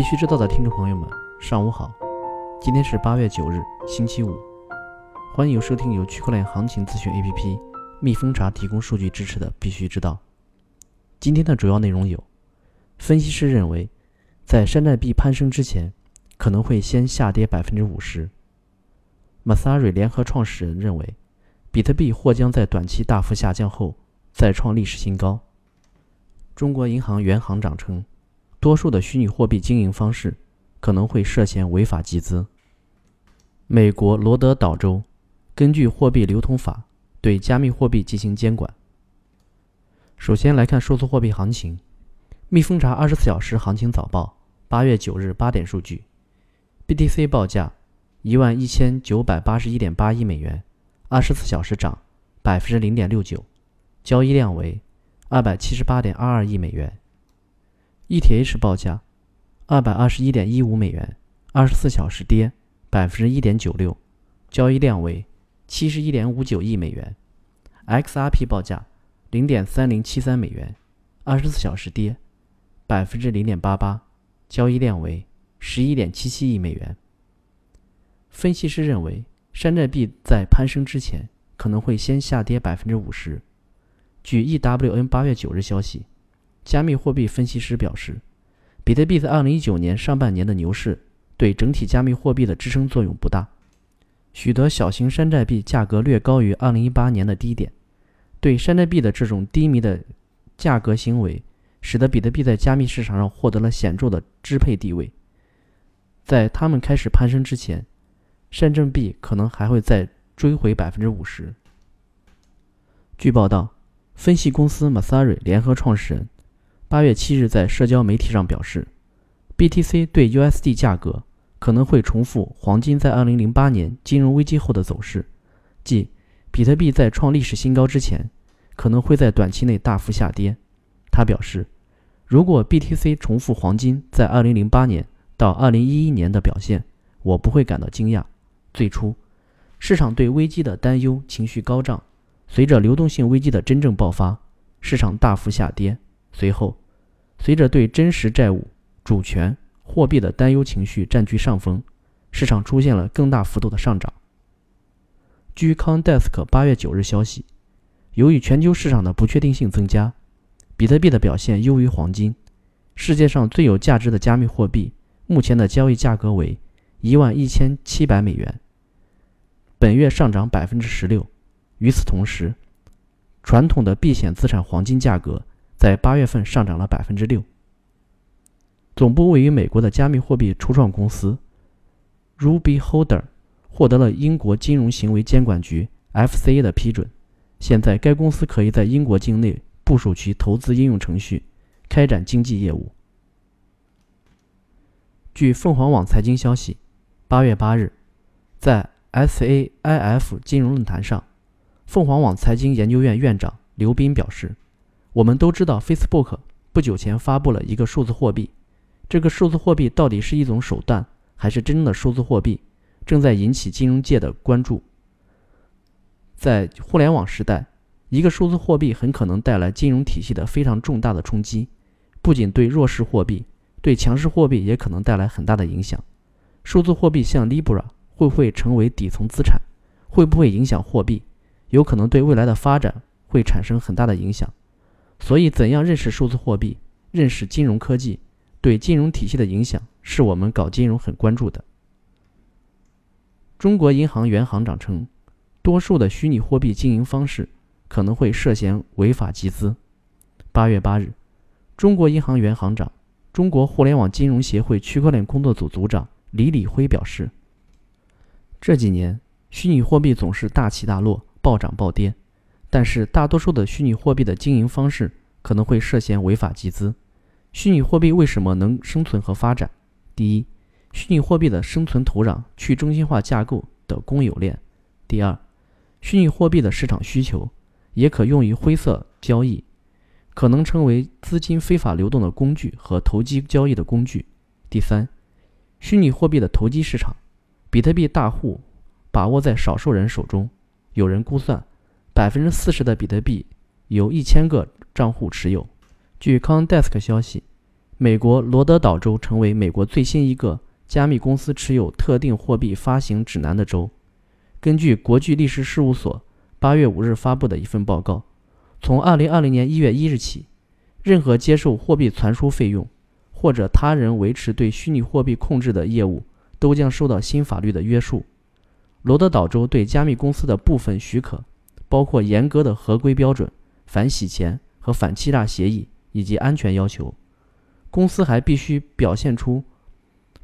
必须知道的听众朋友们，上午好！今天是八月九日，星期五。欢迎收听由区块链行情咨询 APP 蜜蜂茶提供数据支持的《必须知道》。今天的主要内容有：分析师认为，在山寨币攀升之前，可能会先下跌百分之五十。Masari 联合创始人认为，比特币或将在短期大幅下降后再创历史新高。中国银行原行长称。多数的虚拟货币经营方式可能会涉嫌违法集资。美国罗德岛州根据货币流通法对加密货币进行监管。首先来看数字货币行情，蜜蜂查二十四小时行情早报，八月九日八点数据，BTC 报价一万一千九百八十一点八一美元，二十四小时涨百分之零点六九，交易量为二百七十八点二二亿美元。ETH 报价二百二十一点一五美元，二十四小时跌百分之一点九六，交易量为七十一点五九亿美元。XRP 报价零点三零七三美元，二十四小时跌百分之零点八八，交易量为十一点七七亿美元。分析师认为，山寨币在攀升之前可能会先下跌百分之五十。据 EWN 八月九日消息。加密货币分析师表示，比特币在2019年上半年的牛市对整体加密货币的支撑作用不大。许多小型山寨币价格略高于2018年的低点。对山寨币的这种低迷的价格行为，使得比特币在加密市场上获得了显著的支配地位。在它们开始攀升之前，山寨币可能还会再追回百分之五十。据报道，分析公司 Masari 联合创始人。八月七日，在社交媒体上表示，BTC 对 USD 价格可能会重复黄金在二零零八年金融危机后的走势，即比特币在创历史新高之前，可能会在短期内大幅下跌。他表示，如果 BTC 重复黄金在二零零八年到二零一一年的表现，我不会感到惊讶。最初，市场对危机的担忧情绪高涨，随着流动性危机的真正爆发，市场大幅下跌。随后，随着对真实债务、主权、货币的担忧情绪占据上风，市场出现了更大幅度的上涨。据 CoinDesk 八月九日消息，由于全球市场的不确定性增加，比特币的表现优于黄金。世界上最有价值的加密货币目前的交易价格为一万一千七百美元，本月上涨百分之十六。与此同时，传统的避险资产黄金价格。在八月份上涨了百分之六。总部位于美国的加密货币初创公司 Ruby Holder 获得了英国金融行为监管局 FCA 的批准，现在该公司可以在英国境内部署其投资应用程序，开展经纪业务。据凤凰网财经消息，八月八日，在 SAIF 金融论坛上，凤凰网财经研究院院长刘斌表示。我们都知道，Facebook 不久前发布了一个数字货币。这个数字货币到底是一种手段，还是真正的数字货币，正在引起金融界的关注。在互联网时代，一个数字货币很可能带来金融体系的非常重大的冲击，不仅对弱势货币，对强势货币也可能带来很大的影响。数字货币像 Libra 会不会成为底层资产？会不会影响货币？有可能对未来的发展会产生很大的影响。所以，怎样认识数字货币、认识金融科技对金融体系的影响，是我们搞金融很关注的。中国银行原行长称，多数的虚拟货币经营方式可能会涉嫌违法集资。八月八日，中国银行原行长、中国互联网金融协会区块链工作组组长李李辉表示，这几年虚拟货币总是大起大落、暴涨暴跌。但是，大多数的虚拟货币的经营方式可能会涉嫌违法集资。虚拟货币为什么能生存和发展？第一，虚拟货币的生存土壤去中心化架构的公有链；第二，虚拟货币的市场需求也可用于灰色交易，可能成为资金非法流动的工具和投机交易的工具；第三，虚拟货币的投机市场，比特币大户把握在少数人手中，有人估算。百分之四十的比特币由一千个账户持有。据 c o n d e s k 消息，美国罗德岛州成为美国最新一个加密公司持有特定货币发行指南的州。根据国际律师事务所八月五日发布的一份报告，从二零二零年一月一日起，任何接受货币传输费用或者他人维持对虚拟货币控制的业务，都将受到新法律的约束。罗德岛州对加密公司的部分许可，包括严格的合规标准、反洗钱和反欺诈协议以及安全要求。公司还必须表现出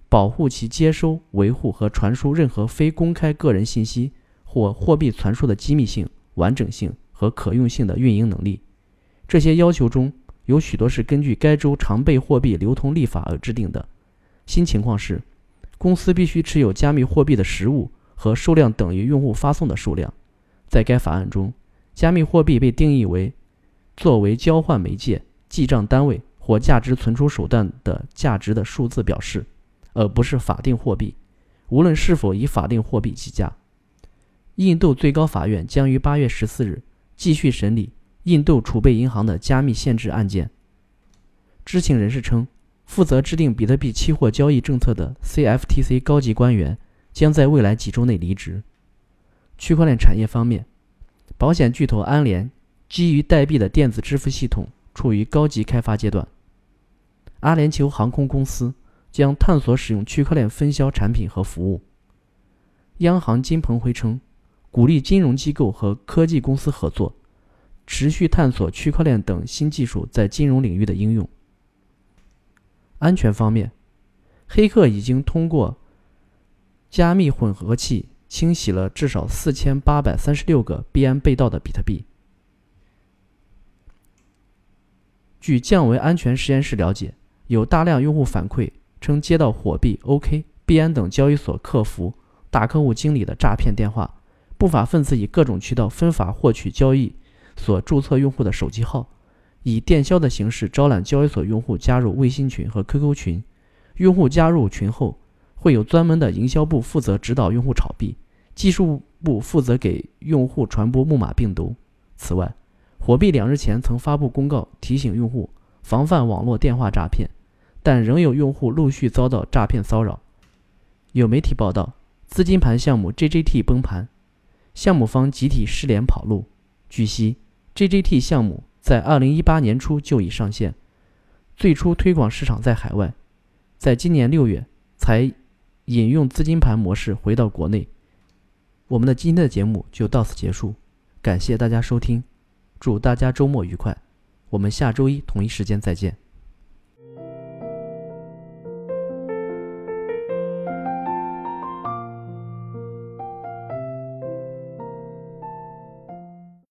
保护其接收、维护和传输任何非公开个人信息或货币传输的机密性、完整性和可用性的运营能力。这些要求中有许多是根据该州常备货币流通立法而制定的。新情况是，公司必须持有加密货币的实物和数量等于用户发送的数量。在该法案中，加密货币被定义为作为交换媒介、记账单位。或价值存储手段的价值的数字表示，而不是法定货币，无论是否以法定货币计价。印度最高法院将于八月十四日继续审理印度储备银行的加密限制案件。知情人士称，负责制定比特币期货交易政策的 CFTC 高级官员将在未来几周内离职。区块链产业方面，保险巨头安联基于代币的电子支付系统处于高级开发阶段。阿联酋航空公司将探索使用区块链分销产品和服务。央行金鹏辉称，鼓励金融机构和科技公司合作，持续探索区块链等新技术在金融领域的应用。安全方面，黑客已经通过加密混合器清洗了至少四千八百三十六个币安被盗的比特币。据降维安全实验室了解。有大量用户反馈称，接到火币、OK、币安等交易所客服、大客户经理的诈骗电话。不法分子以各种渠道分发获取交易所注册用户的手机号，以电销的形式招揽交易所用户加入微信群和 QQ 群。用户加入群后，会有专门的营销部负责指导用户炒币，技术部负责给用户传播木马病毒。此外，火币两日前曾发布公告，提醒用户防范网络电话诈骗。但仍有用户陆续遭到诈骗骚扰。有媒体报道，资金盘项目 JJT 崩盘，项目方集体失联跑路。据悉，JJT 项目在2018年初就已上线，最初推广市场在海外，在今年六月才引用资金盘模式回到国内。我们的今天的节目就到此结束，感谢大家收听，祝大家周末愉快，我们下周一同一时间再见。